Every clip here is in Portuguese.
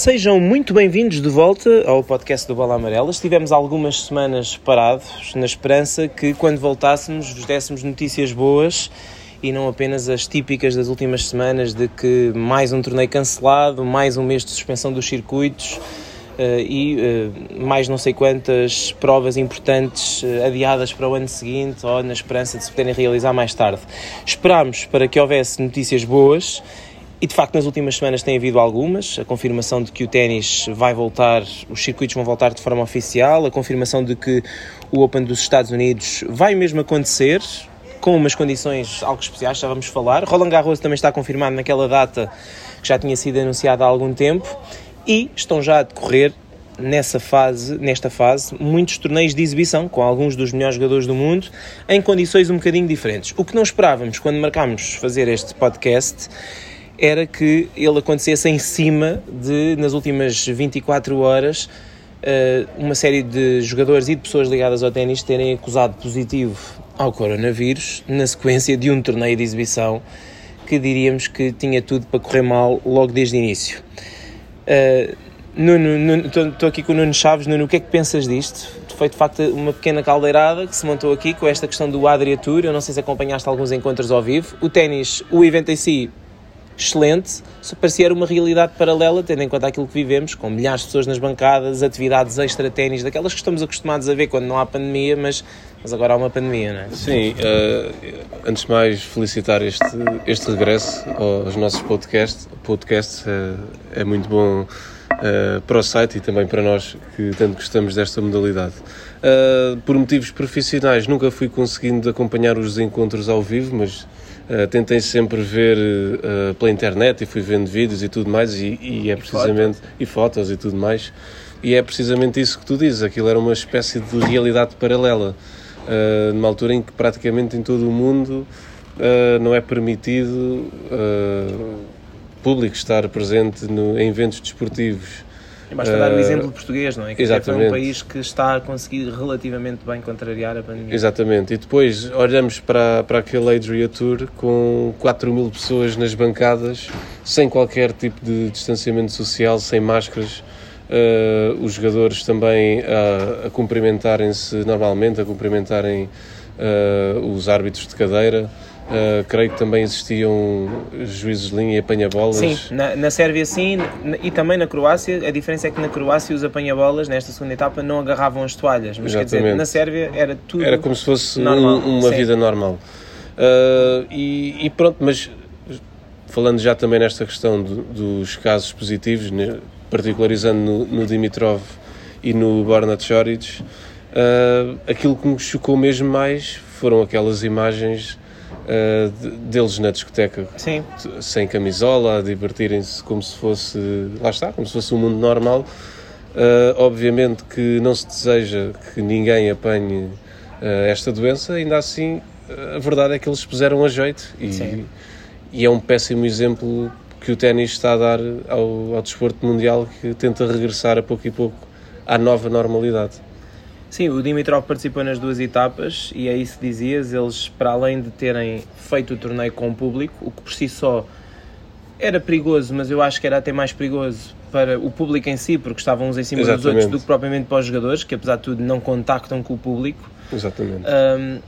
Sejam muito bem-vindos de volta ao podcast do Bola Amarela. Estivemos algumas semanas parados, na esperança que quando voltássemos vos dessemos notícias boas e não apenas as típicas das últimas semanas de que mais um torneio cancelado, mais um mês de suspensão dos circuitos uh, e uh, mais não sei quantas provas importantes uh, adiadas para o ano seguinte ou na esperança de se poderem realizar mais tarde. Esperámos para que houvesse notícias boas e de facto, nas últimas semanas tem havido algumas. A confirmação de que o ténis vai voltar, os circuitos vão voltar de forma oficial, a confirmação de que o Open dos Estados Unidos vai mesmo acontecer, com umas condições algo especiais, já vamos falar. Roland Garros também está confirmado naquela data que já tinha sido anunciada há algum tempo e estão já a decorrer nessa fase, nesta fase, muitos torneios de exibição com alguns dos melhores jogadores do mundo em condições um bocadinho diferentes. O que não esperávamos quando marcámos fazer este podcast era que ele acontecesse em cima de, nas últimas 24 horas, eh, uma série de jogadores e de pessoas ligadas ao ténis terem acusado positivo ao coronavírus na sequência de um torneio de exibição que diríamos que tinha tudo para correr mal logo desde o início. Estou aqui com o Nuno Chaves. Nuno, o que é que pensas disto? Foi de facto uma pequena caldeirada que se montou aqui com esta questão do Adria Tour. Eu não sei se acompanhaste alguns encontros ao vivo. O ténis, o evento em si, excelente, se parecia uma realidade paralela, tendo em conta aquilo que vivemos, com milhares de pessoas nas bancadas, atividades extra-ténis, daquelas que estamos acostumados a ver quando não há pandemia, mas, mas agora há uma pandemia, não é? Sim, uh, antes de mais felicitar este, este regresso aos nossos podcasts, podcasts uh, é muito bom uh, para o site e também para nós que tanto gostamos desta modalidade. por motivos profissionais nunca fui conseguindo acompanhar os encontros ao vivo, mas Uh, tentei sempre ver uh, pela internet e fui vendo vídeos e tudo mais e, e é precisamente e fotos. e tudo mais e é precisamente isso que tu dizes aquilo era uma espécie de realidade paralela uh, numa altura em que praticamente em todo o mundo não é permitido público estar presente no, em eventos desportivos Basta dar o eh, exemplo português, não é? Que exatamente. é um país que está a conseguir relativamente bem contrariar a pandemia. Exatamente. E depois olhamos para, para aquele Adria Tour com 4 mil pessoas nas bancadas, sem qualquer tipo de distanciamento social, sem máscaras. Uh, os jogadores também a, a cumprimentarem-se normalmente, a cumprimentarem uh, os árbitros de cadeira. Uh, creio que também existiam juízes de linha e apanha-bolas. Sim, na, na Sérvia sim, e também na Croácia. A diferença é que na Croácia os apanha-bolas, nesta segunda etapa, não agarravam as toalhas. Mas Exatamente. quer dizer, na Sérvia era tudo. Era como se fosse normal. Um, uma sim. vida normal. Uh, e, e, pronto, mas falando já também nesta questão do, dos casos positivos, né, particularizando no, no, Dimitrov e no Borna Choric, uh, aquilo que me chocou mesmo mais foram aquelas imagens uh, deles na discoteca Sim. sem camisola, a divertirem-se como se fosse, lá está, como se fosse um mundo normal. Uh, obviamente que não se deseja que ninguém apanhe esta doença, ainda assim a verdade é que eles puseram a jeito e, e é um péssimo exemplo que o ténis está a dar ao, ao desporto mundial que tenta regressar a pouco e pouco à nova normalidade. Sim, o Dimitrov participou nas duas etapas e é isso que dizias. Eles, para além de terem feito o torneio com o público, o que por si só era perigoso, mas eu acho que era até mais perigoso para o público em si, porque estavam uns em cima Exatamente. dos outros do que propriamente para os jogadores, que apesar de tudo não contactam com o público. Exatamente. Um,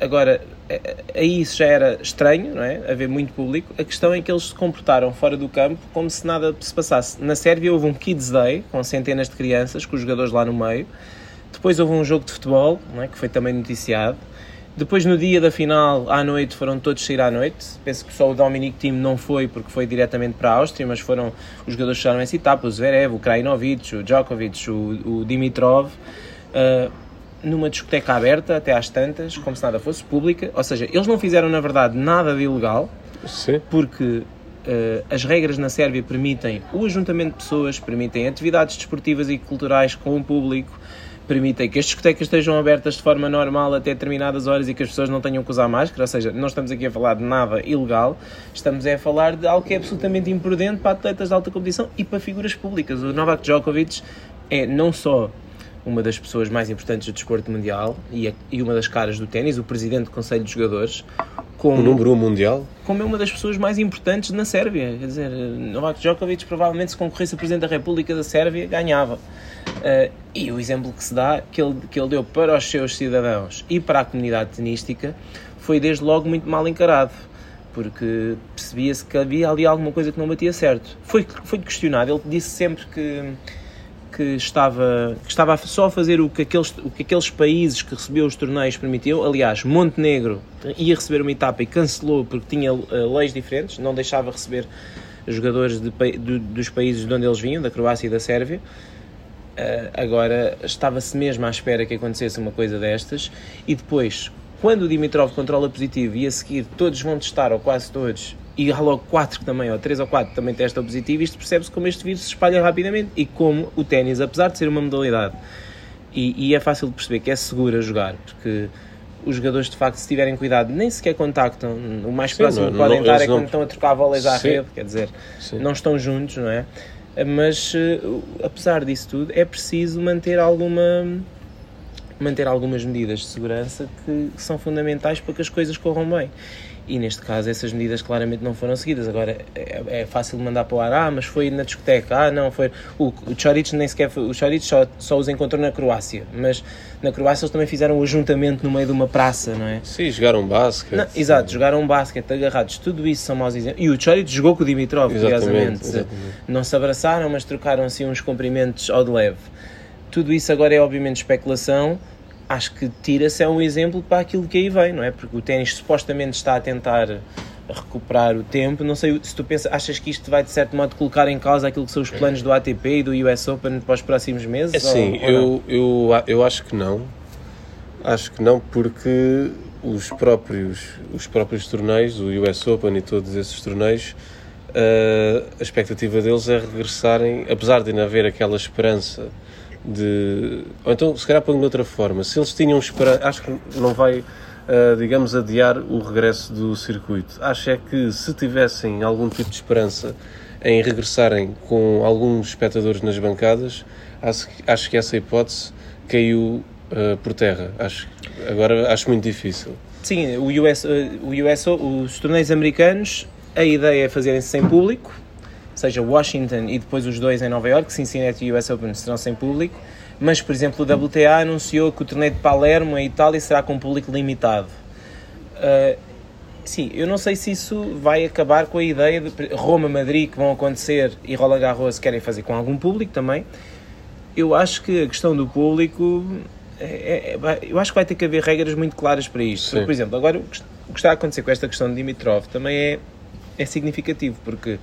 agora, aí isso já era estranho, não é? Haver muito público. A questão é que eles se comportaram fora do campo como se nada se passasse. Na Sérvia houve um Kids Day com centenas de crianças, com os jogadores lá no meio depois houve um jogo de futebol, é? que foi também noticiado. Depois, no dia da final, à noite, foram todos sair à noite. Penso que só o Dominic Thiem não foi, porque foi diretamente para a Áustria, mas foram os jogadores que chegaram essa etapa: o Zverev, o Krajinovic, o Djokovic, o, o Dimitrov, uh, numa discoteca aberta, até às tantas, como se nada fosse pública. Ou seja, eles não fizeram, na verdade, nada de ilegal, Sim. porque uh, as regras na Sérvia permitem o ajuntamento de pessoas, permitem atividades desportivas e culturais com o público permitem que as discotecas estejam abertas de forma normal até determinadas horas e que as pessoas não tenham que usar máscara, ou seja, não estamos aqui a falar de nada ilegal, estamos a falar de algo que é absolutamente imprudente para atletas de alta competição e para figuras públicas. O Novak Djokovic é não só uma das pessoas mais importantes do desporto mundial e, uma das caras do ténis, o presidente do Conselho de Jogadores, como, o número 1 um mundial? Como é uma das pessoas mais importantes na Sérvia. Quer dizer, Novak Djokovic provavelmente se concorresse a Presidente da República da Sérvia, ganhava. Uh, e o exemplo que se dá, que ele, que ele deu para os seus cidadãos e para a comunidade tenística, foi desde logo muito mal encarado porque percebia-se que havia ali alguma coisa que não batia certo. Foi, foi questionado, ele disse sempre que, que, estava, que estava só a fazer o que, aqueles, o que aqueles países que recebiam os torneios permitiam. Aliás, Montenegro ia receber uma etapa e cancelou porque tinha uh, leis diferentes, não deixava receber jogadores de, de, dos países de onde eles vinham, da Croácia e da Sérvia. Uh, agora estava-se mesmo à espera que acontecesse uma coisa destas e depois quando o Dimitrov controla positivo e a seguir todos vão testar, ou quase todos, e há logo 4 que também, ou 3 ou 4 também testam positivo, isto percebe-se como este vírus se espalha rapidamente e como o ténis, apesar de ser uma modalidade, e, e, é fácil de perceber que é seguro a jogar, porque os jogadores de facto, se tiverem cuidado, nem sequer contactam, o mais Sim, próximo não, que podem não, estar é quando não... estão a trocar bolas à Sim. rede, quer dizer, Sim. não estão juntos, não é? Mas uh, apesar disso tudo, é preciso manter alguma manter algumas medidas de segurança que são fundamentais para que as coisas corram bem. E neste caso essas medidas claramente não foram seguidas. Agora é, é fácil mandar para o ar, ah, mas foi na discoteca, ah, não, foi. O, o Choric nem sequer foi, o Choric só, só os encontrou na Croácia, mas na Croácia eles também fizeram o um ajuntamento no meio de uma praça, não é? Sim, jogaram basquete. Não, exato, jogaram basquete, agarrados, tudo isso são maus exemplos. E o Choric jogou com o Dimitrov, curiosamente. Não se abraçaram, mas trocaram assim uns cumprimentos ao de leve. Tudo isso agora é obviamente especulação. Acho que tira-se é um exemplo para aquilo que aí vem, não é? Porque o ténis supostamente está a tentar recuperar o tempo. Não sei se tu pensas, achas que isto vai de certo modo colocar em causa aquilo que são os planos do ATP e do US Open para os próximos meses? É sim, eu, eu, eu acho que não. Acho que não, porque os próprios, os próprios torneios, o US Open e todos esses torneios, uh, a expectativa deles é regressarem, apesar de não haver aquela esperança de. Ou então, se calhar de outra forma, se eles tinham esperança, acho que não vai, uh, digamos, adiar o regresso do circuito. Acho é que se tivessem algum tipo de esperança em regressarem com alguns espectadores nas bancadas, acho, acho que essa hipótese caiu uh, por terra. Acho, agora acho muito difícil. Sim, o US, uh, o US, os torneios americanos, a ideia é fazerem-se sem público, seja Washington e depois os dois em Nova York, Cincinnati e US Open serão sem público, mas por exemplo o WTA anunciou que o torneio de Palermo em Itália será com público limitado. Uh, sim, eu não sei se isso vai acabar com a ideia de Roma, Madrid que vão acontecer e Roland Garros querem fazer com algum público também. Eu acho que a questão do público é, é, eu acho que vai ter que haver regras muito claras para isto. Porque, por exemplo, agora o que está a acontecer com esta questão de Dimitrov também é, é significativo, porque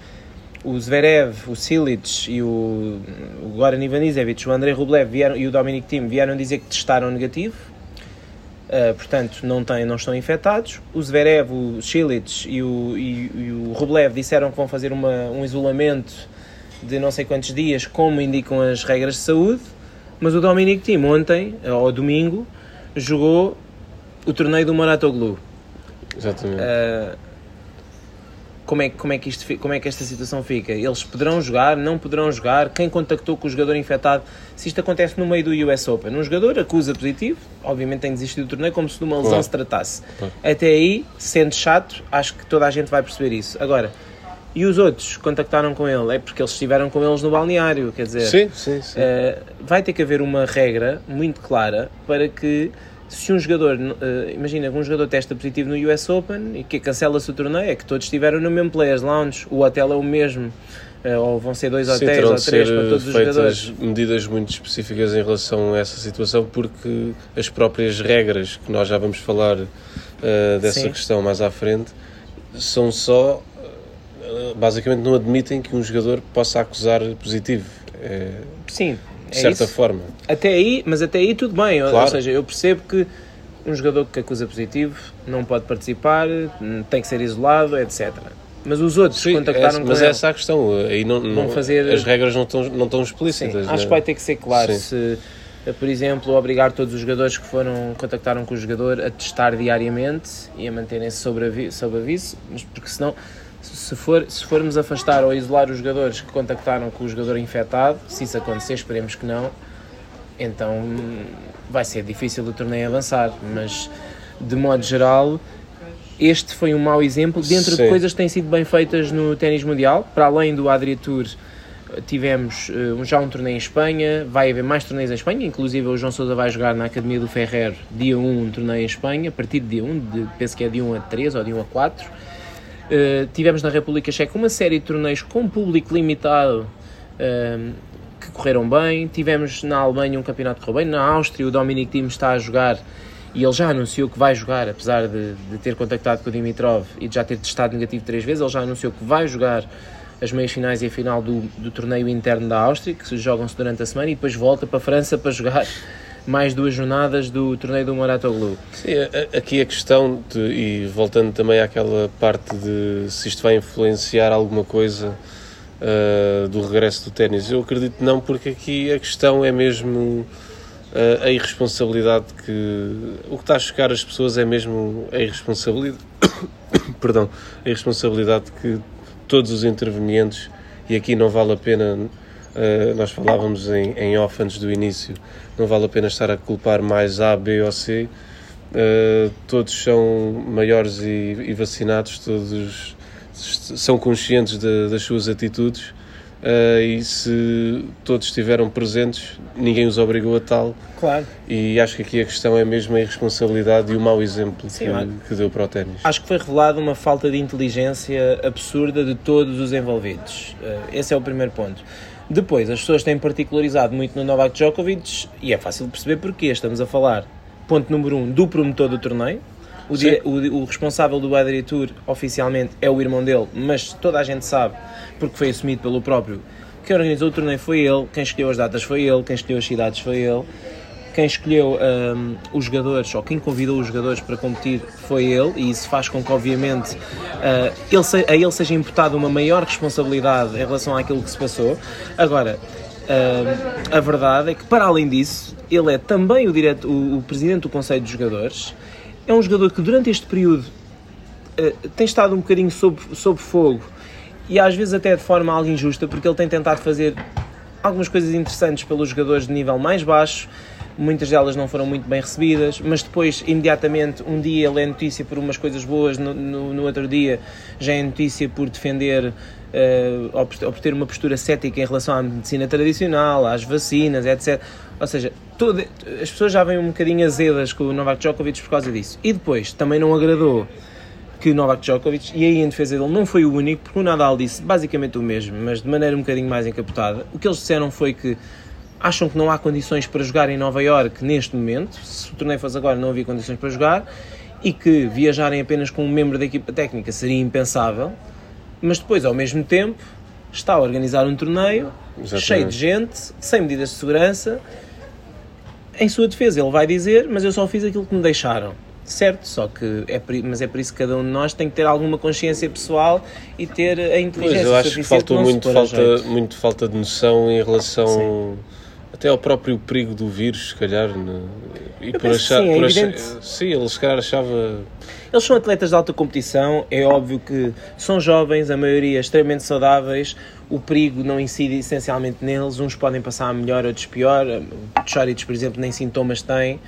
o Zverev, o Silic e o, o Goran Ivanisevic, o Andrei Rublev vieram, e o Dominic Thiem vieram dizer que testaram negativo, uh, portanto não, têm, não estão infectados. O Zverev, o Silic e o, e, e o Rublev disseram que vão fazer uma, um isolamento de não sei quantos dias, como indicam as regras de saúde, mas o Dominic Thiem ontem, ao domingo, jogou o torneio do Moratoglu. Exatamente. Uh, como é, como, é que isto, como é que esta situação fica? Eles poderão jogar, não poderão jogar? Quem contactou com o jogador infectado? Se isto acontece no meio do US Open, um jogador acusa positivo, obviamente tem desistido do torneio como se de uma lesão claro. se tratasse. Claro. Até aí, sendo chato, acho que toda a gente vai perceber isso. Agora, e os outros contactaram com ele? É porque eles estiveram com eles no balneário, quer dizer... Sim, sim, sim. Uh, vai ter que haver uma regra muito clara para que se um jogador, uh, imagina um jogador testa positivo no US Open e que cancela-se o torneio, é que todos estiveram no mesmo Players Lounge, o hotel é o mesmo, uh, ou vão ser dois Sim, hotéis ou três para todos os jogadores. medidas muito específicas em relação a essa situação, porque as próprias regras, que nós já vamos falar uh, dessa Sim. questão mais à frente, são só, basicamente não admitem que um jogador possa acusar positivo. É... Sim, de certa isso. forma. Até aí, mas até aí tudo bem, claro. ou seja, eu percebo que um jogador que acusa positivo não pode participar, tem que ser isolado, etc. Mas os outros Sim, contactaram é, com Mas ele, essa é a questão, aí não, não, fazer... as regras não estão, não estão explícitas. Sim, acho né? que vai ter que ser claro, Sim. se, por exemplo, obrigar todos os jogadores que foram, contactaram com o jogador a testar diariamente e a manterem-se sob aviso, aviso, porque senão se, for, se formos afastar ou isolar os jogadores que contactaram com o jogador infectado, se isso acontecer, esperemos que não, então vai ser difícil o torneio avançar, mas de modo geral este foi um mau exemplo dentro Sim. de coisas que têm sido bem feitas no ténis mundial, para além do Adria Tour tivemos uh, já um torneio em Espanha, vai haver mais torneios em Espanha, inclusive o João Sousa vai jogar na Academia do Ferrer dia 1 um torneio em Espanha, a partir de dia 1, de, penso que é de 1 a 3 ou de 1 a 4. Eh, tivemos na República Checa uma série de torneios com público limitado uh, que correram bem. Tivemos na Alemanha um campeonato que correu bem. Na Áustria o Dominic Thiem está a jogar e ele já anunciou que vai jogar, apesar de, de ter contactado com o Dimitrov e de já ter testado negativo três vezes, ele já anunciou que vai jogar as meias finais e a final do, do torneio interno da Áustria, que jogam-se durante a semana, e depois volta para a França para jogar mais duas jornadas do torneio do Moratoglu. Sim, aqui a questão, de, e voltando também àquela parte de se isto vai influenciar alguma coisa uh, do regresso do ténis, eu acredito não, porque aqui a questão é mesmo uh, a irresponsabilidade que. O que está a chocar as pessoas é mesmo a irresponsabilidade. perdão, a irresponsabilidade que todos os intervenientes, e aqui não vale a pena, uh, nós falávamos em, em off antes do início, não vale a pena estar a culpar mais A, B ou C, uh, todos são maiores e, e, vacinados, todos são conscientes de, das suas atitudes uh, e se todos estiveram presentes, ninguém os obrigou a tal. Claro. E acho que aqui a questão é mesmo a irresponsabilidade e o mau exemplo Sim, que, que, deu para o ténis. Acho que foi revelado uma falta de inteligência absurda de todos os envolvidos. Uh, esse é o primeiro ponto. Depois, as pessoas têm particularizado muito no Novak Djokovic e é fácil de perceber porque estamos a falar, ponto número um, do promotor do torneio, o, dia, o, o, responsável do Adria Tour oficialmente é o irmão dele, mas toda a gente sabe, porque foi assumido pelo próprio, quem organizou o torneio foi ele, quem escolheu as datas foi ele, quem escolheu as cidades foi ele, quem escolheu um, os jogadores, ou quem convidou os jogadores para competir foi ele, e isso faz com que, obviamente, uh, ele se, a ele seja imputada uma maior responsabilidade em relação àquilo que se passou. Agora, uh, a verdade é que, para além disso, ele é também o, direto, o, o presidente do Conselho de Jogadores é um jogador que durante este período uh, tem estado um bocadinho sob, sob fogo e às vezes até de forma algo injusta, porque ele tem tentado fazer algumas coisas interessantes pelos jogadores de nível mais baixo, muitas delas não foram muito bem recebidas, mas depois, imediatamente, um dia ele é notícia por umas coisas boas, no, no, no outro dia já é notícia por defender uh, por, ou por ter uma postura cética em relação à medicina tradicional, às vacinas, etc. Ou seja, todo, as pessoas já vêm um bocadinho azedas com o Novak Djokovic por causa disso. E depois, também não agradou que Novak Djokovic, e aí em defesa dele não foi o único, porque o Nadal disse basicamente o mesmo, mas de maneira um bocadinho mais encapotada. O que eles disseram foi que acham que não há condições para jogar em Nova York neste momento, se o torneio fosse agora não havia condições para jogar, e que viajarem apenas com um membro da equipa técnica seria impensável, mas depois, ao mesmo tempo, está a organizar um torneio Exatamente. cheio de gente, sem medidas de segurança. Em sua defesa, ele vai dizer: Mas eu só fiz aquilo que me deixaram. Certo, só que é por, mas é por isso que cada um de nós tem que ter alguma consciência pessoal e ter a inteligência. Pois, eu acho que faltou muito falta, muito falta de noção em relação Sim. Até ao próprio perigo do vírus, se calhar. Né? E eu por achar, sim, é por achar, sim, ele se calhar achava eles são atletas de alta competição, é óbvio que são jovens, a maioria extremamente saudáveis, o perigo não incide essencialmente neles, uns podem passar melhor, outros pior, Choritos, por exemplo, nem sintomas têm,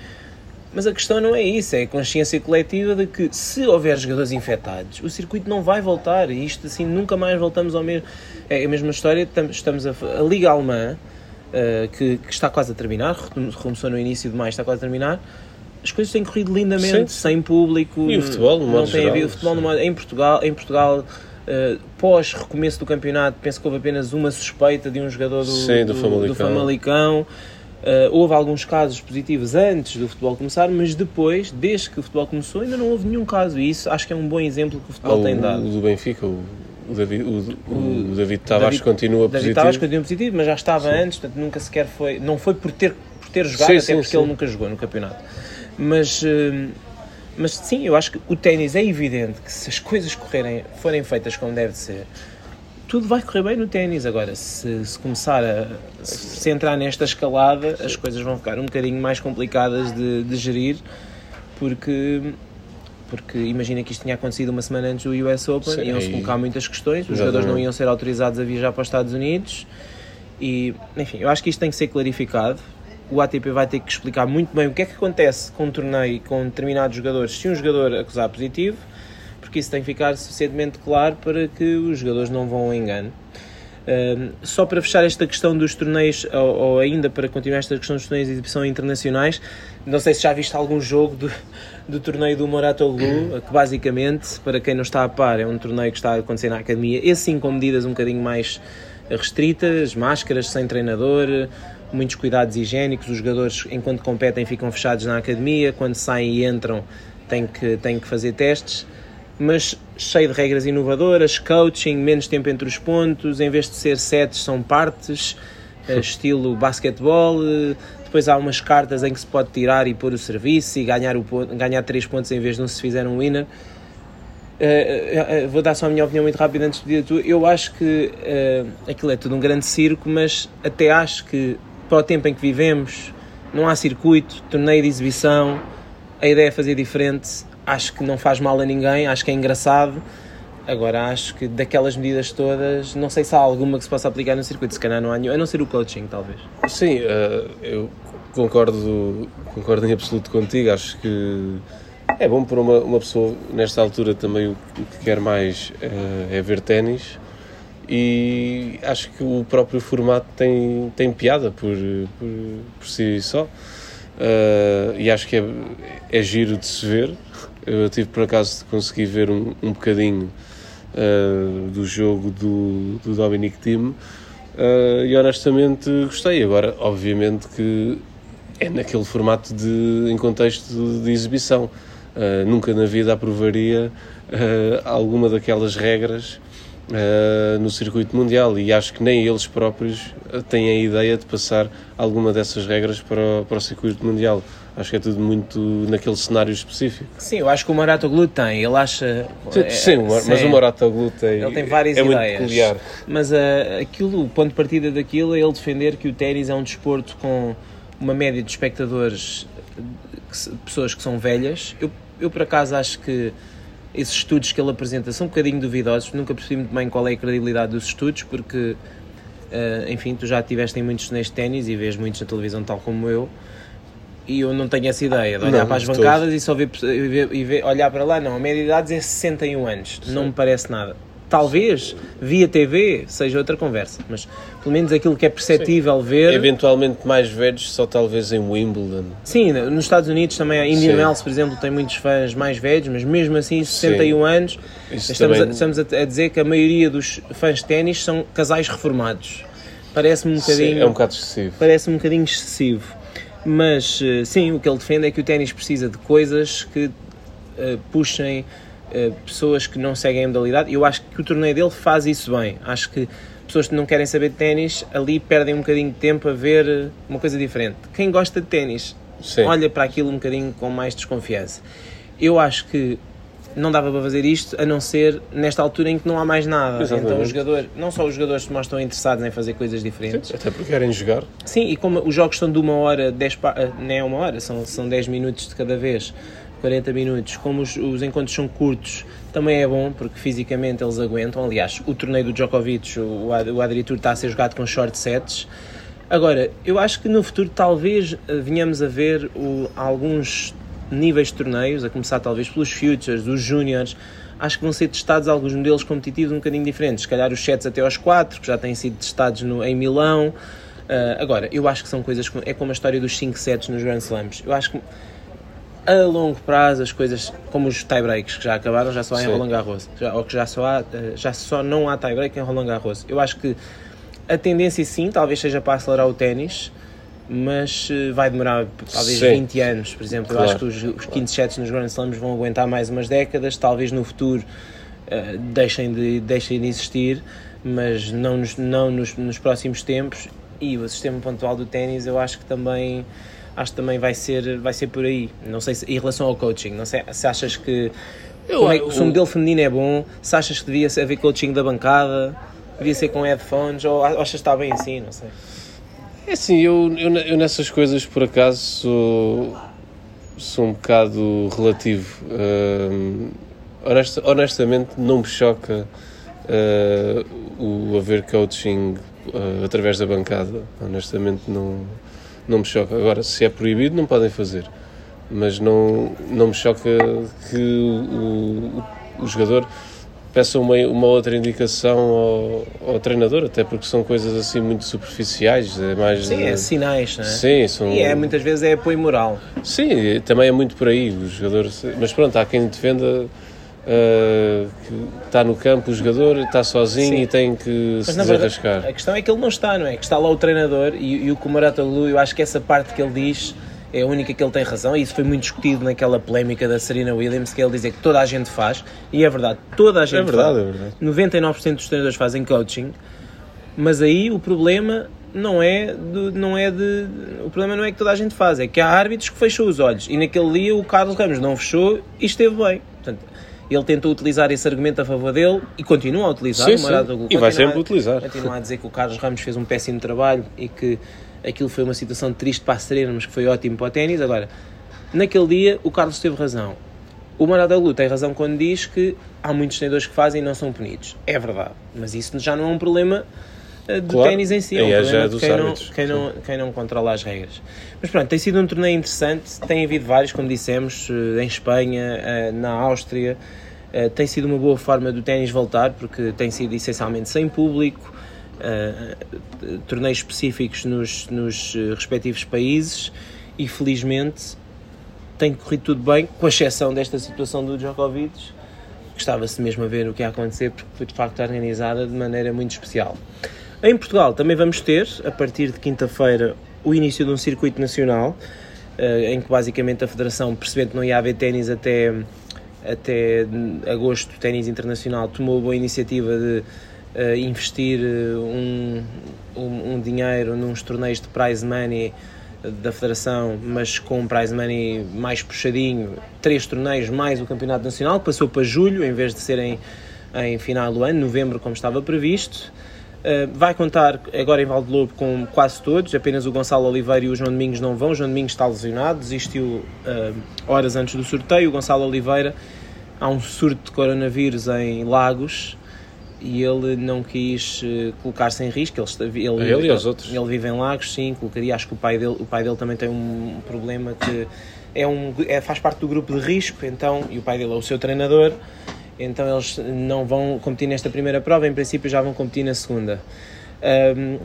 mas a questão não é isso, é a consciência coletiva de que se houver jogadores infectados, o circuito não vai voltar, e isto assim, nunca mais voltamos ao mesmo... É a mesma história, estamos a, a Liga Alemã, uh, que, que, está quase a terminar, começou no início de maio, está quase a terminar, as coisas têm corrido lindamente, Sim. sem público. E o futebol, no não tem havido futebol modo, em Portugal, em Portugal uh, pós recomeço do campeonato, penso que houve apenas uma suspeita de um jogador do, Sim, do, do, Famalicão. Do Famalicão. Uh, houve alguns casos positivos antes do futebol começar, mas depois, desde que o futebol começou, ainda não houve nenhum caso. E isso acho que é um bom exemplo que o futebol ah, tem dado. O do Benfica, o, o David, o, o, o David Tavares David, continua David positivo. David Tavares continua positivo, mas já estava sim. antes, portanto nunca sequer foi. Não foi por ter, por ter jogado, sim, até sim, porque ele nunca jogou no campeonato. Mas, hum, mas sim, eu acho que o ténis é evidente que se as coisas correrem, forem feitas como deve ser, tudo vai correr bem no ténis. Agora, se, se começar a se entrar nesta escalada, as coisas vão ficar um bocadinho mais complicadas de, de gerir, porque porque imagina que isto tinha acontecido uma semana antes do US Open, iam-se colocar muitas questões, os jogadores não iam ser autorizados a viajar para os Estados Unidos. E, enfim, eu acho que isto tem que ser clarificado. O ATP vai ter que explicar muito bem o que é que acontece com um torneio com determinados jogadores se um jogador acusar positivo, porque isso tem que ficar suficientemente claro para que os jogadores não vão ao engano. Só para fechar esta questão dos torneios, ou, ou, ainda para continuar esta questão dos torneios de exibição internacionais, não sei se já viste algum jogo do, do torneio do Moratoglu, que basicamente, para quem não está a par, é um torneio que está a acontecer na academia, esse sim com medidas um bocadinho mais restritas, máscaras sem treinador, muitos cuidados higiênicos, os jogadores enquanto competem ficam fechados na academia, quando saem e entram têm que, têm que fazer testes mas cheio de regras inovadoras, coaching, menos tempo entre os pontos, em vez de ser sets são partes, eh, estilo basquetebol, eh, depois há umas cartas em que se pode tirar e pôr o serviço e ganhar, o, ganhar 3 pontos em vez de um se fizer um winner. Uh, uh, vou dar só a minha opinião muito rápida antes de pedir a tua. Eu acho que uh, aquilo é tudo um grande circo, mas até acho que para o tempo em que vivemos não há circuito, torneio de exibição, a ideia é fazer diferente acho que não faz mal a ninguém, acho que é engraçado. Agora, acho que daquelas medidas todas, não sei se há alguma que se possa aplicar no circuito, se calhar não há nenhum, a não ser o coaching, talvez. Sim, uh, eu concordo, concordo em absoluto contigo, acho que é bom para uma, uma pessoa, nesta altura também o, que quer mais uh, é ver ténis e acho que o próprio formato tem, tem piada por, por, por si só uh, e acho que é, é giro de se ver eu tive por acaso de conseguir ver um, um bocadinho uh, do jogo do, do Dominic Thiem uh, e honestamente gostei. Agora, obviamente que é naquele formato de, em contexto de, exibição. Uh, nunca na vida aprovaria alguma daquelas regras Uh, no circuito mundial e acho que nem eles próprios têm a ideia de passar alguma dessas regras para o, para o circuito mundial. Acho que é tudo muito naquele cenário específico. Sim, eu acho que o Maratoglu tem, ele acha... Sim, é, sim mas sim. o Maratoglu tem... Ele tem várias é ideias. Muito peculiar. Mas uh, aquilo, o ponto de partida daquilo é ele defender que o ténis é um desporto com uma média de espectadores, pessoas que são velhas. Eu, eu por acaso acho que esses estudos que ele apresenta são um bocadinho duvidosos, nunca percebi muito bem qual é a credibilidade dos estudos, porque, uh, enfim, tu já estiveste em muitos torneios de ténis e vês muitos na televisão tal como eu, e eu não tenho essa ideia de olhar não, para as bancadas e só ver, e ver, e ver, olhar para lá. Não, a média de idade é 61 anos, Sim. não me parece nada. Talvez via TV seja outra conversa, mas pelo menos aquilo que é perceptível Sim. ver. Eventualmente mais velhos, só talvez em Wimbledon. Sim, nos Estados Unidos também, a Indian Wells, por exemplo, tem muitos fãs mais velhos, mas mesmo assim, 61 Sim. anos, estamos, também... a, estamos a dizer que a maioria dos fãs de ténis são casais reformados. Parece-me um bocadinho. é um bocado excessivo. Parece-me um bocadinho excessivo. Mas eh, sim, o que ele defende é que o ténis precisa de coisas que uh, puxem uh, pessoas que não seguem a modalidade. Eu acho que o torneio dele faz isso bem. Acho que pessoas que não querem saber de ténis ali perdem um bocadinho de tempo a ver uma coisa diferente. Quem gosta de ténis olha para aquilo um bocadinho com mais desconfiança. Eu acho que não dava para fazer isto a não ser nesta altura em que não há mais nada. Exatamente. Então os jogadores, não só os jogadores se mostram interessados em fazer coisas diferentes. Sim, até porque querem jogar. Sim, e como os jogos são de uma hora, dez, eh, nem é uma hora, são, são 10 minutos de cada vez, 40 minutos, como os, os encontros são curtos, também é bom porque fisicamente eles aguentam. Aliás, o torneio do Djokovic, o, o Adri Tour está a ser jogado com short sets. Agora, eu acho que no futuro talvez eh, venhamos a ver o, alguns níveis de torneios, a começar talvez pelos Futures, os Juniors, acho que vão ser testados alguns modelos competitivos um bocadinho diferentes. Se calhar os sets até aos 4, que já têm sido testados no, em Milão. Uh, agora, eu acho que são coisas. É como a história dos 5 sets nos Grand Slams. Eu acho que a longo prazo as coisas, como os tie-breaks que já acabaram, já só há em Roland Garros, já, ou que já só, há, ah, já só não há tie-break em Roland Garros. Eu acho que a tendência sim, talvez seja para acelerar o ténis, mas eh, vai demorar talvez Sim. 20 anos, por exemplo. Claro. Eu acho que os, os 15 sets nos Grand Slams vão aguentar mais umas décadas, talvez no futuro uh, deixem, de, deixem de existir, mas não, nos, não nos, nos próximos tempos. E o sistema pontual do ténis eu acho que também acho que também vai ser, vai ser por aí. Não sei se, em relação ao coaching, não sei se achas que, eu, é, se o modelo feminino é bom, se achas que devia haver coaching da bancada, devia ser com headphones, ou achas que está bem assim, não sei. É assim, eu, eu, eu, nessas coisas por acaso sou, sou um bocado relativo. Uh, honesta, honestamente, não me choca uh, o haver coaching uh, através da bancada. Honestamente, não, não me choca. Agora, se é proibido, não podem fazer. Mas não, não me choca que o, o, o jogador peça uma, uma outra indicação ao, ao, treinador, até porque são coisas assim muito superficiais. É mais Sim, é sinais, não é? Sim, são... E é, muitas vezes é apoio moral. Sim, também é muito por aí. O jogador... Mas pronto, há quem defenda. Uh, que está no campo o jogador, está sozinho Sim. e tem que Mas, se desarrascar. Verdade, a questão é que ele não está, não é? Que está lá o treinador e, e o Kumaratoglu, eu acho que essa parte que ele diz é a única que ele tem razão, e isso foi muito discutido naquela polémica da Serena Williams, que ele dizer que toda a gente faz, e é verdade, toda a gente é verdade, faz. É verdade. 99% dos treinadores fazem coaching, mas aí o problema não é, de, não é de. O problema não é que toda a gente faz, é que há árbitros que fecham os olhos, e naquele dia o Carlos Ramos não fechou e esteve bem. Portanto, ele tentou utilizar esse argumento a favor dele e continua a utilizar. Sim, sim. E vai sempre utilizar. Continua a dizer que o Carlos Ramos fez um péssimo trabalho e que aquilo foi uma situação triste para a Serena, mas que foi ótimo para o ténis. Agora, naquele dia, o Carlos teve razão. O Maradoglu tem razão quando diz que há muitos treinadores que fazem e não são punidos. É verdade, mas isso já não é um problema eh, do claro. ténis em si, é um é problema de quem não, quem, não, quem não controla as regras. Mas pronto, tem sido um torneio interessante, tem havido vários, como dissemos, eh, em Espanha, eh, na Áustria, tem sido uma boa forma do ténis voltar, porque tem sido essencialmente sem público, uh, torneios específicos nos, nos eh, respectivos países e felizmente tem corrido tudo bem, com exceção desta situação do Djokovic. Gostava-se mesmo a ver o que ia acontecer, porque foi de facto organizada de maneira muito especial. Em Portugal também vamos ter, a partir de quinta-feira, o início de um circuito nacional, em que basicamente a Federação, percebendo que não ia haver ténis até, até agosto, ténis internacional, tomou a boa iniciativa de uh, investir eh, um, um, um, dinheiro nos torneios de prize money da Federação, mas com um prize money mais puxadinho, três torneios mais o Campeonato Nacional, que passou para julho, em vez de ser em, final do ano, novembro, como estava previsto. Uh, vai contar agora em Valde Lobo com quase todos, apenas o Gonçalo Oliveira e o João Domingos não vão. O João Domingos está lesionado, desistiu uh, horas antes do sorteio. O Gonçalo Oliveira há um surto de coronavírus em Lagos e ele não quis uh, colocar-se em risco. Ele, ele, ele, e os outros. Ele vive em Lagos, sim, colocaria. Acho que o pai dele, o pai dele também tem um problema que é um, é, faz parte do grupo de risco, então, e o pai dele é o seu treinador, então eles não vão competir nesta primeira prova, em princípio já vão competir na segunda. Um,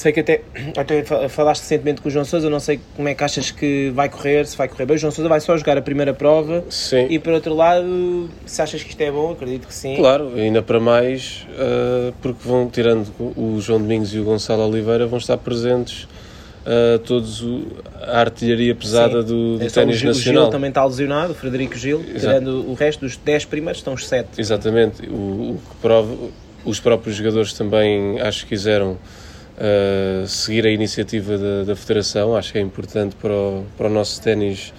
Sei que até, até falaste recentemente com o João Sousa, não sei como é que achas que vai correr, se vai correr bem. O João Sousa vai só jogar a primeira prova. Sim. E por outro lado, se achas que isto é bom, acredito que sim. Claro, ainda para mais, uh, porque vão, tirando o João Domingos e o Gonçalo Oliveira, vão estar presentes uh, todos o, a artilharia pesada sim. do, do é ténis nacional. O Gil também está lesionado, o Frederico Gil, Exato. tirando o resto dos 10 primeiros, estão os 7. Exatamente, o, o que prova, os próprios jogadores também acho que quiseram uh, seguir a iniciativa da, da, Federação. Acho que é importante para o, para o nosso ténis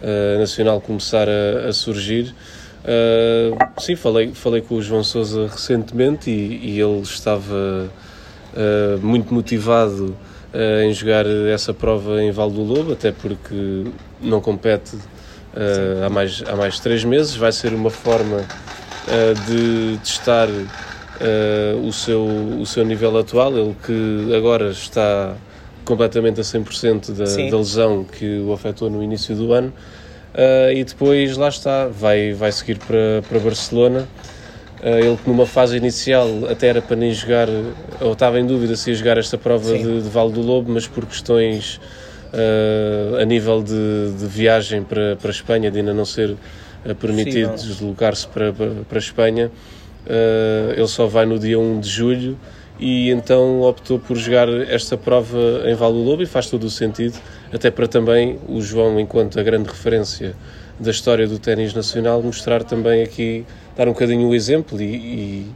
uh, nacional começar a, a surgir. Uh, sim, falei, falei com o João Sousa recentemente e, e ele estava muito motivado em jogar essa prova em Val do Lobo, até porque não compete há, mais, há mais três meses. Vai ser uma forma de testar uh, o, seu, o seu nível atual, ele que agora está completamente a 100% da, da lesão que o afetou no início do ano. Uh, e depois lá está, vai, vai seguir para, para Barcelona. Uh, ele que numa fase inicial até era para nem jogar, ou estava em dúvida se ia jogar esta prova de, de Vale do Lobo, mas por questões uh, a nível de, de, viagem para, para a Espanha, de ainda não ser permitido deslocar-se para, para, para a Espanha, Uh, ele só vai no dia 1 de julho e então optou por jogar esta prova em Val do Lobo e faz todo o sentido, até para também o João, enquanto a grande referência da história do ténis nacional, mostrar também aqui, dar um bocadinho o exemplo e, e,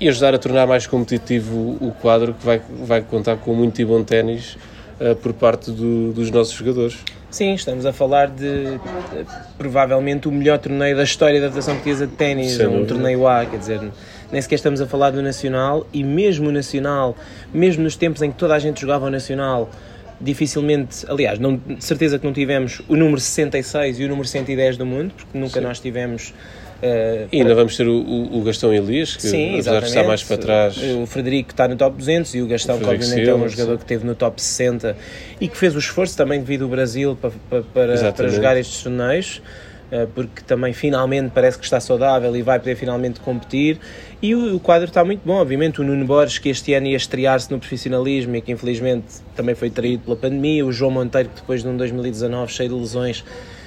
e, ajudar a tornar mais competitivo o quadro que vai, vai contar com muito e bom ténis uh, por parte do, dos nossos jogadores. Sim, estamos a falar de, de, provavelmente o melhor torneio da história da Federação Portuguesa de Ténis, um torneio A, quer dizer, nem sequer estamos a falar do Nacional e mesmo o Nacional, mesmo nos tempos em que toda a gente jogava o Nacional, dificilmente, aliás, não, de certeza que não tivemos o número 66 e o número 110 do mundo, porque nunca Sim. nós tivemos Uh, e ainda vamos ter o, o, Gastão Elias, que Sim, apesar de estar mais para trás. O Frederico está no top 200 e o Gastão, que obviamente é um jogador que esteve no top 60 e que fez o esforço também devido ao Brasil para, para, para, para jogar estes torneios. uh, porque também finalmente parece que está saudável e vai poder finalmente competir. E o, o quadro está muito bom, obviamente. O Nuno Borges, que este ano ia estrear-se no profissionalismo e que infelizmente também foi traído pela pandemia. O João Monteiro, que depois de um 2019 cheio de lesões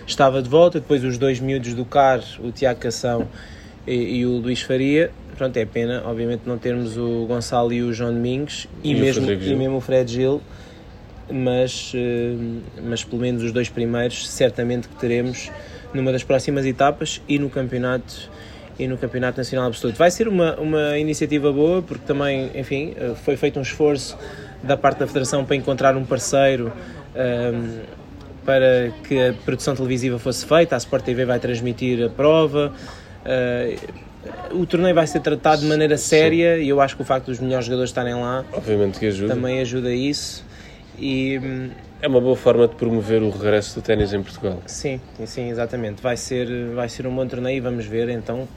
estava de volta. Depois os dois miúdos do CAR, o Tiago Cação e, e o Luís Faria pronto, é pena, obviamente, não termos o Gonçalo e o João Domingos e, e mesmo, e mesmo o Fred Gil, mas, eh, mas pelo menos os dois primeiros certamente que teremos numa das próximas etapas e no campeonato e no campeonato nacional absoluto. Vai ser uma, uma iniciativa boa porque também, enfim, eh, foi feito um esforço da parte da Federação para encontrar um parceiro um, ehm, para que a produção televisiva fosse feita. A Sport TV vai transmitir a prova. Uh, o torneio vai ser tratado de maneira séria Sim. e eu acho que o facto dos melhores jogadores estarem lá Obviamente que ajuda. também ajuda isso. E, hum, é uma boa forma de promover o regresso do ténis em Portugal. Sim, sim, exatamente. Vai ser, vai ser um bom torneio e vamos ver então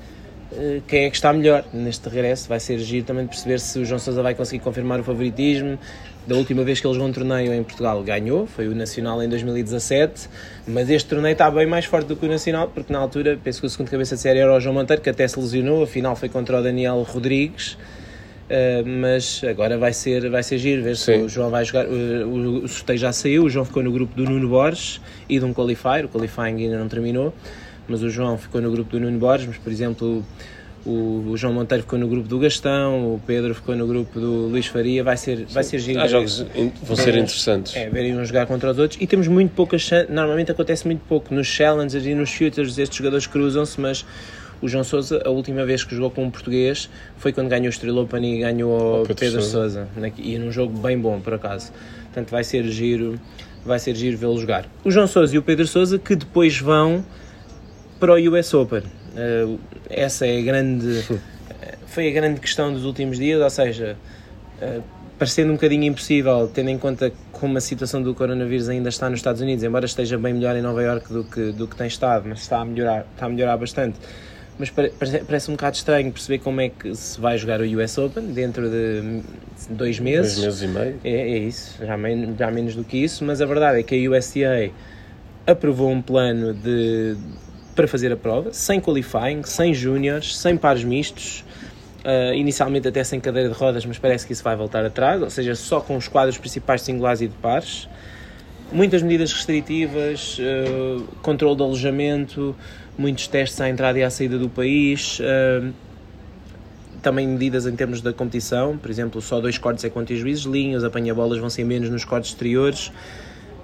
quem é que está melhor neste regresso. Vai ser giro também de perceber se o João Sousa vai conseguir confirmar o favoritismo, da última vez que ele jogou um torneio em Portugal ganhou, foi o Nacional em 2017, mas este torneio está bem mais forte do que o Nacional, porque na altura, penso que o segundo cabeça de série era o João Monteiro, que até se lesionou, a final foi contra o Daniel Rodrigues, uh, mas agora vai ser, vai ser giro, ver se o João vai jogar, uh, o, o sorteio já saiu, o João ficou no grupo do Nuno Borges e de um qualifier, o qualifying ainda não terminou, mas o João ficou no grupo do Nuno Borges, mas por exemplo o, o, João Monteiro ficou no grupo do Gastão, o Pedro ficou no grupo do Luís Faria, vai ser, vai ser giro. Há jogos vão ser interessantes. É, verem uns jogar contra os outros e temos muito poucas normalmente acontece muito pouco nos challengers e nos shooters, estes jogadores cruzam-se, mas o João Sousa, a última vez que jogou com um português foi quando ganhou o Estrela Open e ganhou o Pedro, Pedro Sousa, e num jogo bem bom, por acaso. Portanto, vai ser giro, vai ser giro vê-lo jogar. O João Sousa e o Pedro Sousa que depois vão para o US Open Uh, essa é a grande. Foi a grande questão dos últimos dias, ou seja, uh, parecendo um bocadinho impossível, tendo em conta como a situação do coronavírus ainda está nos Estados Unidos, embora esteja bem melhor em Nova Iorque do que, do que tem estado, mas está a melhorar, está a melhorar bastante. Mas parece um bocado estranho perceber como é que se vai jogar o US Open dentro de dois meses. Dois meses e meio. É, é isso, já, men já menos do que isso, mas a verdade é que a USTA aprovou um plano de para fazer a prova, sem qualifying, sem júniores, sem pares mistos, uh, inicialmente até sem cadeira de rodas, mas parece que isso vai voltar atrás, ou seja, só com os quadros principais singulares e de pares. Muitas medidas restritivas, uh, controle de alojamento, muitos testes à entrada e à saída do país, uh, também medidas em termos da competição, por exemplo, só dois cortes é quanto juízes, linhas, apanha-bolas vão ser menos nos cortes exteriores,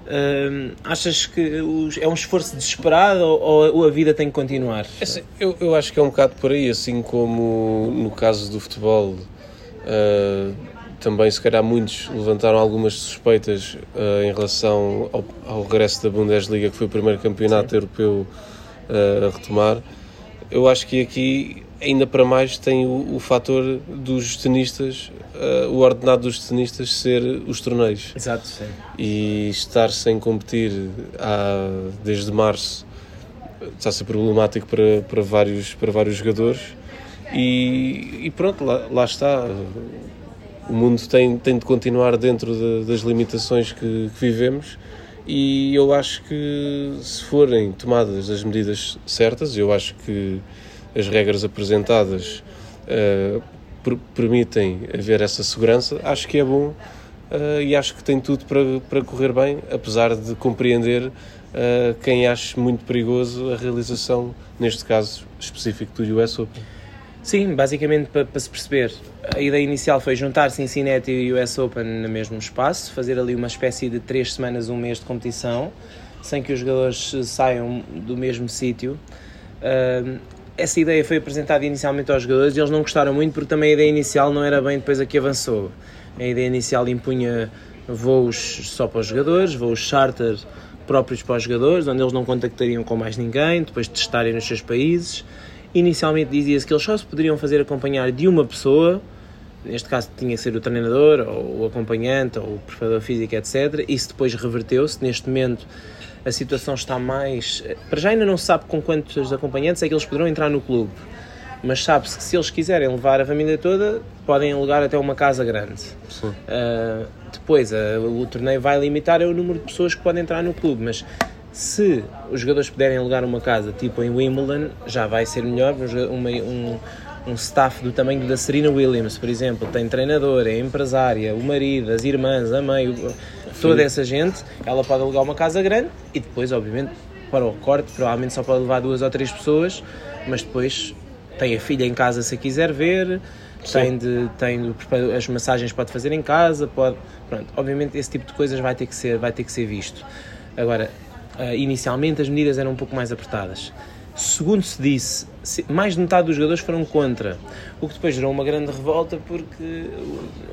Uh, achas que é um esforço desesperado ou, ou a vida tem que continuar? É assim, eu, eu acho que é um bocado por aí, assim como no caso do futebol, uh, também se calhar muitos levantaram algumas suspeitas uh, em relação ao, ao, regresso da Bundesliga, que foi o primeiro campeonato Sim. europeu ah, a retomar. Eu acho que aqui ainda para mais tem o, o fator dos tenistas, uh, o ordenado dos tenistas ser os torneios. Exato, sim. E estar sem competir há, desde março está a ser problemático para, para, vários, para vários jogadores. E, e pronto, lá, lá, está. O mundo tem, tem de continuar dentro de, das limitações que, que vivemos e eu acho que se forem tomadas as medidas certas, eu acho que as regras apresentadas uh, per permitem haver essa segurança, acho que é bom uh, e acho que tem tudo para, para correr bem, apesar de compreender uh, quem acha muito perigoso a realização, neste caso específico do US Open. Sim, basicamente para, para se perceber, a ideia inicial foi juntar Cincinnati e o US Open no mesmo espaço, fazer ali uma espécie de três semanas, um mês de competição, sem que os jogadores saiam do mesmo sítio. Uh, essa ideia foi apresentada inicialmente aos jogadores e eles não gostaram muito porque também a ideia inicial não era bem depois a que avançou. A ideia inicial impunha voos só para os jogadores, voos charter próprios para os jogadores, onde eles não contactariam com mais ninguém, depois de testarem nos seus países. Inicialmente dizia-se que eles só se poderiam fazer acompanhar de uma pessoa, neste caso tinha que ser o treinador, ou o acompanhante, ou o preparador físico, etc. Isso depois reverteu-se. Neste momento a situação está mais. Para já ainda não se sabe com quantos acompanhantes é que eles poderão entrar no clube, mas sabe-se que se eles quiserem levar a família toda, podem alugar até uma casa grande. Uh, depois, uh, o torneio vai limitar o número de pessoas que podem entrar no clube, mas Se os jogadores puderem alugar uma casa, tipo em Wimbledon, já vai ser melhor. Uma, um, um staff do tamanho da Serena Williams, por exemplo, tem treinador, é empresária, o marido, as irmãs, a mãe, toda essa gente, ela pode alugar uma casa grande e depois, obviamente, para o corte, provavelmente só pode levar duas ou três pessoas, mas depois tem a filha em casa se a quiser ver, tem, de, tem de, as massagens pode fazer em casa, pode, pronto, obviamente esse tipo de coisas vai ter que ser, vai ter que ser visto. Agora, uh, inicialmente as medidas eram um pouco mais apertadas. Segundo se disse, mais de metade dos jogadores foram contra, o que depois gerou uma grande revolta porque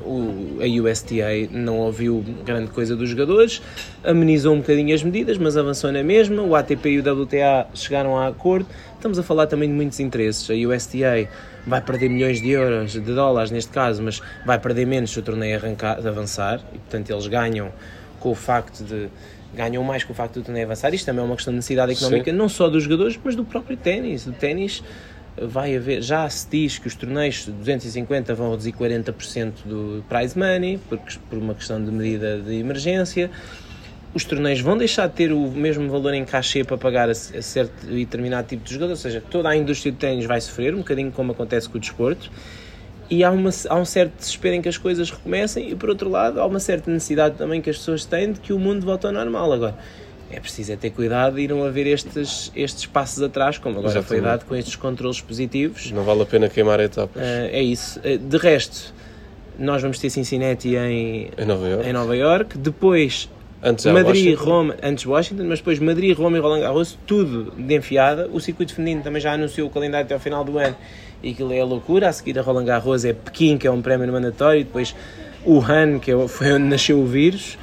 o, a USTA não ouviu grande coisa dos jogadores, amenizou um bocadinho as medidas, mas avançou na mesma. O ATP e o WTA chegaram a acordo. Estamos a falar também de muitos interesses. A USTA vai perder milhões de euros, de dólares neste caso, mas vai perder menos se o torneio arrancar, avançar e, portanto, eles ganham com o facto de ganham mais com o facto do torneio avançar. Isto também é uma questão de necessidade económica, Sim. não só dos jogadores, mas do próprio ténis. O ténis vai haver, já se diz que os torneios de 250 vão reduzir 40% do prize money, porque, por uma questão de medida de emergência. Os torneios vão deixar de ter o mesmo valor em cachê para pagar a, certo e determinado tipo de jogador, ou seja, toda a indústria de ténis vai sofrer, um bocadinho como acontece com o desporto e há, uma, há um certo desespero em que as coisas recomecem e por outro lado há uma certa necessidade também que as pessoas têm de que o mundo volte ao normal agora é preciso é ter cuidado e não haver estes, estes passos atrás, como agora Exatamente. foi dado com estes controles positivos. Não vale a pena queimar etapas. Uh, é isso. Uh, de resto, nós vamos ter Cincinnati em, em Nova York. Em Nova York. Depois antes Madrid, Roma, antes Washington, mas depois Madrid, Roma e Roland Garros, tudo de enfiada. O circuito feminino também já anunciou o calendário até ao final do ano e aquilo é a loucura. A seguir a Roland Garros é Pequim, que é um prémio mandatório, e depois Wuhan, que é foi onde nasceu o vírus,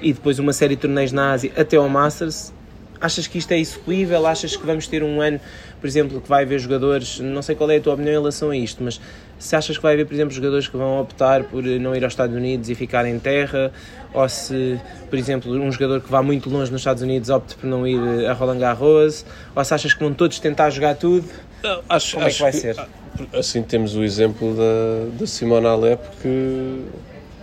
e depois uma série de torneios na Ásia até ao Masters. Achas que isto é execuível? Achas que vamos ter um ano, por exemplo, que vai haver jogadores, não sei qual é a tua opinião em relação a isto, mas se achas que vai haver, por exemplo, jogadores que vão optar por não ir aos Estados Unidos e ficar em terra, ou se, por exemplo, um jogador que vá muito longe nos Estados Unidos opte por não ir a Roland Garros, ou se achas que vão todos tentar jogar tudo? Não, acho, Como é que vai que, ser? Assim temos o exemplo da, da Simona Alep que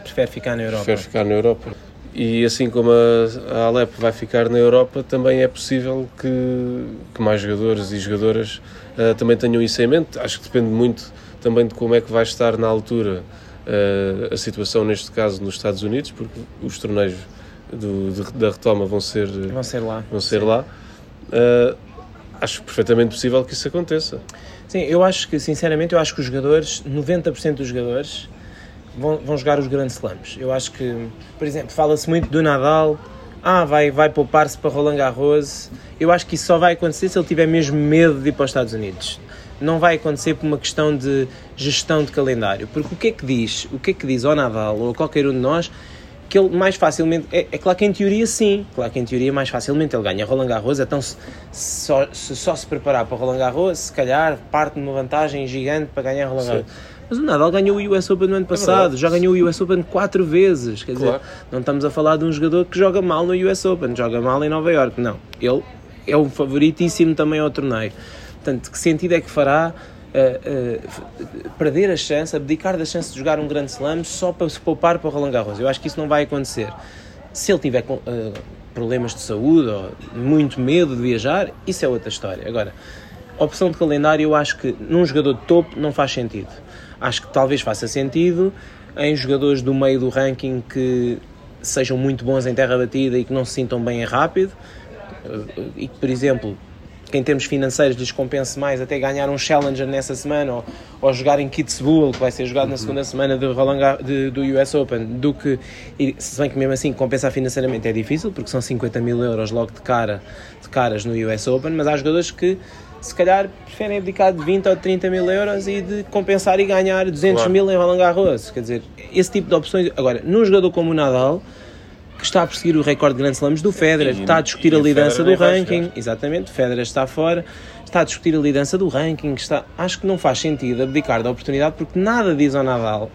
prefere ficar na Europa. Prefere ficar na Europa. E assim como a, a Alep vai ficar na Europa, também é possível que, que mais jogadores e jogadoras uh, também tenham isso em mente. Acho que depende muito também de como é que vai estar na altura uh, a situação, neste caso, nos Estados Unidos, porque os torneios do, de, da retoma vão ser, vão ser lá. Vão ser lá. Uh, acho perfeitamente possível que isso aconteça. Sim, eu acho que, sinceramente, eu acho que os jogadores, 90% dos jogadores, vão, vão jogar os grandes slams. Eu acho que, por exemplo, fala-se muito do Nadal, ah, vai, vai poupar-se para Roland Garros. Eu acho que isso só vai acontecer se ele tiver mesmo medo de ir para os Estados Unidos. Não vai acontecer por uma questão de gestão de calendário. Porque o que é que diz? O que é que diz ao Nadal ou a qualquer um de nós que ele mais facilmente. É, é, claro que em teoria sim, claro que em teoria mais facilmente ele ganha Roland Garros, então se só se, só se preparar para Roland Garros, se calhar parte de uma vantagem gigante para ganhar Roland Garros. Mas o Nadal ganhou o US Open no ano é passado, é já ganhou o US Open quatro vezes. Quer claro. dizer, não estamos a falar de um jogador que joga mal no US Open, joga mal em Nova York. Não, ele é um favoritíssimo também ao torneio. Portanto, que sentido é que fará uh, perder a chance, abdicar da chance de jogar um grande slam só para se poupar para o Roland Garros. Eu acho que isso não vai acontecer. Se ele tiver uh, problemas de saúde ou muito medo de viajar, isso é outra história. Agora, opção de calendário, eu acho que num jogador de topo não faz sentido. Acho que talvez faça sentido em jogadores do meio do ranking que sejam muito bons em terra batida e que não se sintam bem rápido e que, por exemplo, que em termos financeiros lhes compense mais até ganhar um Challenger nessa semana ou, ou jogar em Kitzbühel, que vai ser jogado na uhum. segunda semana de Roland, de, do US Open, do que, se bem que mesmo assim compensar financeiramente é difícil, porque são 50 mil euros logo de, cara, de caras no US Open, mas há jogadores que se calhar preferem abdicar de 20 ou 30 mil euros e de compensar e ganhar 200 claro. mil em Roland Garros. Quer dizer, esse tipo de opções. Agora, num jogador como o Nadal, que está a perseguir o recorde de Grand Slams do Federer, e, está a discutir a liderança do ranking, exatamente, Federer está fora, está a discutir a liderança do ranking, está, acho que não faz sentido abdicar da oportunidade porque nada diz ao Nadal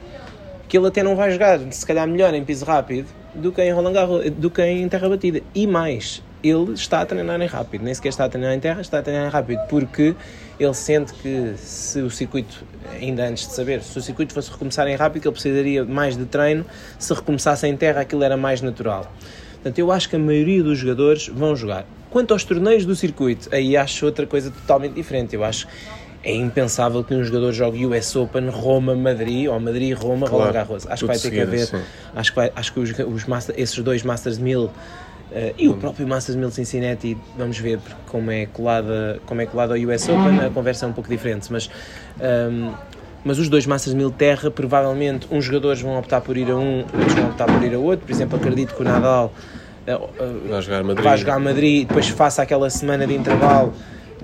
que ele até não vai jogar, se calhar melhor em piso rápido do que em Roland Garros, do que em terra batida. E mais, ele está a treinar em rápido, nem sequer está a treinar em terra, está a treinar em rápido, porque ele sente que se o circuito, ainda antes de saber, se o circuito fosse recomeçar em rápido, ele precisaria mais de treino, se recomeçasse em terra aquilo era mais natural. Portanto, eu acho que a maioria dos jogadores vão jogar. Quanto aos torneios do circuito, aí acho outra coisa totalmente diferente. Eu acho é impensável que um jogador jogue US Open, Roma, Madrid, ou Madrid, Roma, claro, Roland Garros. Acho que vai ter que haver, acho que, vai, acho que os, os master, esses dois Masters 1000 Uh, e o próprio Masters 1000 Cincinnati, vamos ver como é colada, como é colado ao US Open, a conversa é um pouco diferente, mas, um, ehm, mas os dois Masters 1000 Terra, provavelmente uns jogadores vão optar por ir a um, outros vão optar por ir a outro, por exemplo, acredito que o Nadal uh, uh, vai jogar Madrid, vai jogar Madrid e depois faça aquela semana de intervalo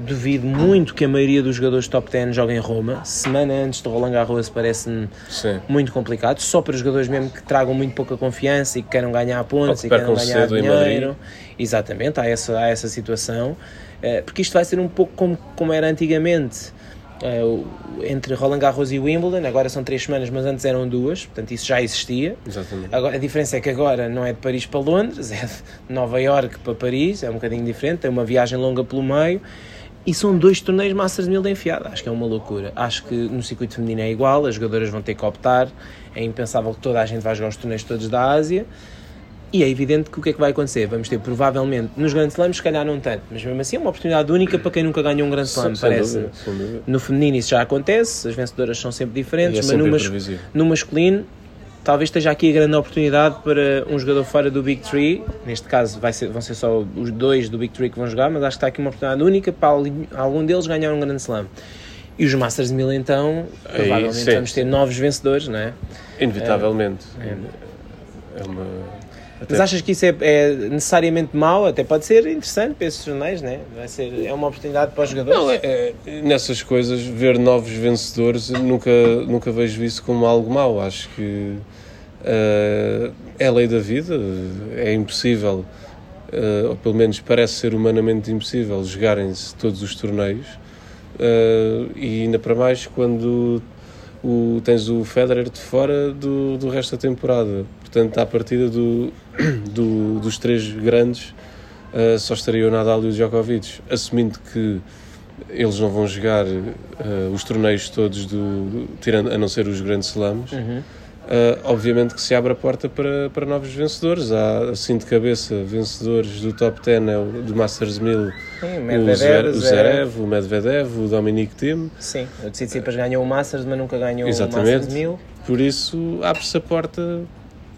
duvido muito que a maioria dos jogadores top 10 joguem em Roma. Semana antes de Roland Garros parece-me muito complicado, só para os jogadores mesmo que tragam muito pouca confiança e que queiram ganhar pontos e que queiram ganhar dinheiro. Exatamente, há essa, há essa situação. Eh, porque isto vai ser um pouco como, como era antigamente. Uh, entre Roland Garros e Wimbledon, agora são três semanas, mas antes eram duas, portanto isso já existia. Exatamente. Agora, a diferença é que agora não é de Paris para Londres, é de Nova York para Paris, é um bocadinho diferente, tem uma viagem longa pelo meio e são dois torneios Masters 1000 de enfiada. Acho que é uma loucura. Acho que no circuito feminino é igual, as jogadoras vão ter que optar. É impensável que toda a gente vá jogar os torneios todos da Ásia. E é evidente que o que é que vai acontecer? Vamos ter provavelmente nos grandes slams, se calhar não tanto, mas mesmo assim é uma oportunidade única para quem nunca ganhou um grande slam, parece. Dúvida. No feminino isso já acontece, as vencedoras são sempre diferentes, é mas no, no masculino talvez esteja aqui a grande oportunidade para um jogador fora do Big Three, neste caso vai ser, vão ser só os dois do Big Three que vão jogar, mas acho que está aqui uma oportunidade única para algum deles ganhar um grande slam. E os Masters de Mil então, provavelmente sim, vamos ter novos vencedores, não é? Inevitavelmente. É, é uma... Até... Mas achas que isso é, é, necessariamente mau? Até pode ser interessante para esses jornais, né? Vai ser, é uma oportunidade para os jogadores? Não, é, é, nessas coisas, ver novos vencedores, nunca, nunca vejo isso como algo mau. Acho que uh, é a lei da vida, é impossível, uh, ou pelo menos parece ser humanamente impossível, jogarem-se todos os torneios. Uh, e ainda para mais quando o, tens o Federer de fora do, do resto da temporada. Portanto, à partida do, do, dos três grandes, uh, só estaria o Nadal e o Djokovic, assumindo que eles não vão jogar uh, os torneios todos, do, tirando, a não ser os grandes slams. Uhum. Uh, obviamente que se abre a porta para, para novos vencedores. Há, assim de cabeça, vencedores do top 10 é o, do Masters 1000, Sim, o, Zverev, o Zverev, o Medvedev, o Dominic Thiem. Sim, o Tsitsipas ganhou o Masters, mas nunca ganhou Exatamente. o Masters 1000. Por isso, abre-se a porta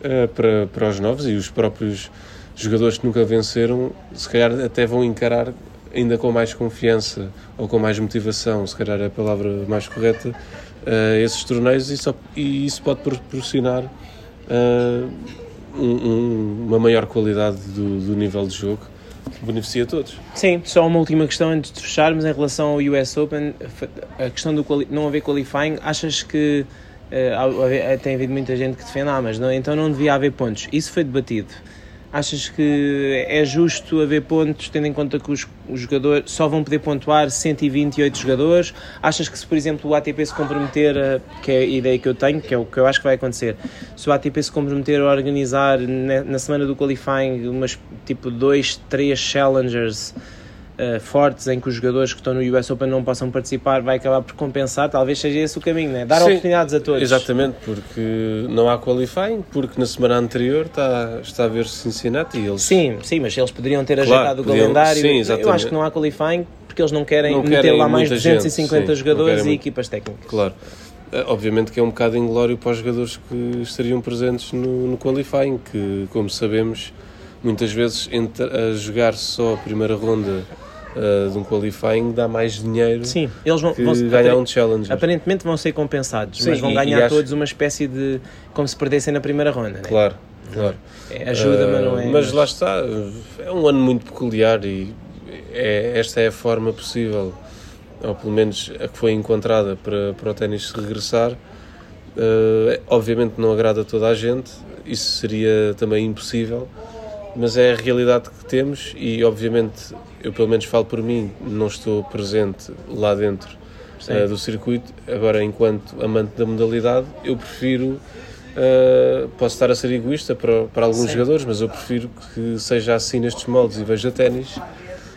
uh, para, para os novos e os próprios jogadores que nunca venceram, se calhar até vão encarar ainda com mais confiança ou com mais motivação, se calhar é a palavra mais correta, uh, esses torneios e, só, e, isso pode proporcionar uh, um, um, uma maior qualidade do, do nível de jogo beneficia a todos. Sim, só uma última questão antes de fecharmos em relação ao US Open, a questão do não haver qualifying, achas que uh, tem havido muita gente que defende, ah, mas não, então não devia haver pontos. Isso foi debatido. Achas que é justo haver pontos, tendo em conta que os, jogadores só vão poder pontuar 128 jogadores? Achas que se, por exemplo, o ATP se comprometer, a, que é a ideia que eu tenho, que é o que eu acho que vai acontecer, se o ATP se comprometer a organizar na, na semana do qualifying umas tipo dois, três challengers uh, fortes em que os jogadores que estão no US Open não possam participar vai acabar por compensar, talvez seja esse o caminho, né? dar Sim, oportunidades a todos. Exatamente, porque não há qualifying, porque na semana anterior está, está a ver Cincinnati e eles... Sim, sim, mas eles poderiam ter claro, ajeitado podiam, o calendário. Sim, exatamente. Eu acho que não há qualifying porque eles não querem, não meter lá mais de 250 gente, jogadores sim, e equipas técnicas. Claro. Eh, obviamente que é um bocado inglório para os jogadores que estariam presentes no, no qualifying, que, como sabemos, muitas vezes a jogar só a primeira ronda uh, de um qualifying dá mais dinheiro Sim, eles vão, que vão ganhar um challenge. Aparentemente vão ser compensados, Sim, mas vão e, ganhar e acho... todos uma espécie de. como se perdessem na primeira ronda, né? Claro, claro. É, ajuda, uh, mas não é. Mas, mas lá está, é um ano muito peculiar e é, esta é a forma possível, ou pelo menos a que foi encontrada para, para o ténis regressar. Uh, obviamente não agrada a toda a gente, isso seria também impossível, mas é a realidade que temos e obviamente eu pelo menos falo por mim, não estou presente lá dentro uh, do circuito, agora enquanto amante da modalidade, eu prefiro Uh, posso estar a ser egoísta para, para alguns Sim. jogadores, mas eu prefiro que seja assim nestes moldes e veja ténis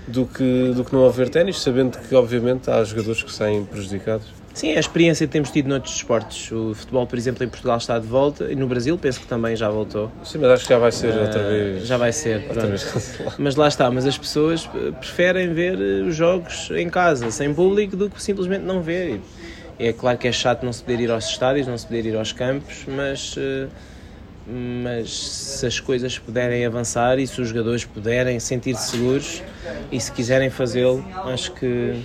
do que, do que não haver ténis, sabendo que obviamente há jogadores que saem prejudicados. Sim, é a experiência que temos tido noutros esportes. O futebol, por exemplo, em Portugal está de volta e no Brasil penso que também já voltou. Sim, mas acho que já vai ser uh, outra vez. Já vai ser, vez. Mas lá está, mas as pessoas eh, preferem ver eh, os jogos em casa, sem público, do que simplesmente não ver. É claro que é chato não se poder ir aos estádios, não se poder ir aos campos, mas, mas se as coisas puderem avançar e se os jogadores puderem sentir-se seguros e se quiserem fazê-lo, acho que,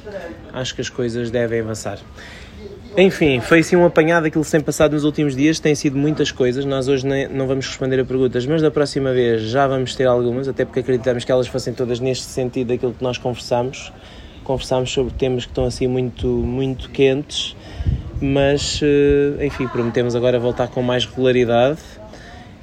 acho que as coisas devem avançar. Enfim, foi assim um apanhado daquilo que tem passado nos últimos dias, tem sido muitas coisas. Nós hoje não vamos responder a perguntas, mas da próxima vez já vamos ter algumas, até porque acreditamos que elas fossem todas neste sentido daquilo que nós conversamos. Conversámos sobre temas que estão assim muito, muito quentes, mas eh, enfim, prometemos agora voltar com mais regularidade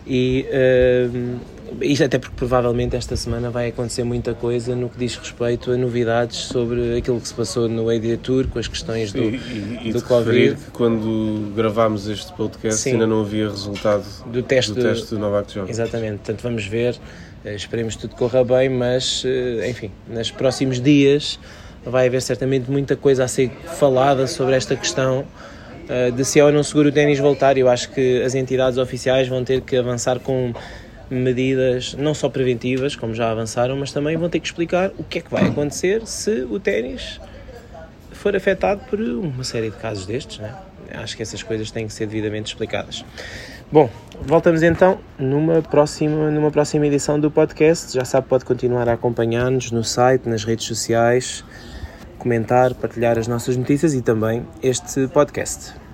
e. Uh, isto até porque provavelmente esta semana vai acontecer muita coisa no que diz respeito a novidades sobre aquilo que se passou no AD Tour, com as questões do, e, e, do Covid. Que quando gravámos este podcast Sim. ainda não havia resultado do teste do, teste do Novak Djokovic. Exatamente, portanto vamos ver, eh, esperemos que tudo corra bem, mas eh, enfim, nos próximos dias vai haver certamente muita coisa a ser falada sobre esta questão de se é ou não seguro o ténis voltar. Eu acho que as entidades oficiais vão ter que avançar com medidas não só preventivas, como já avançaram, mas também vão ter que explicar o que é que vai acontecer se o ténis for afetado por uma série de casos destes. Né? Acho que essas coisas têm que ser devidamente explicadas. Bom, voltamos então numa próxima, numa próxima edição do podcast. Já sabe, pode continuar a acompanhar-nos no site, nas redes sociais, comentar, partilhar as nossas notícias e também este podcast.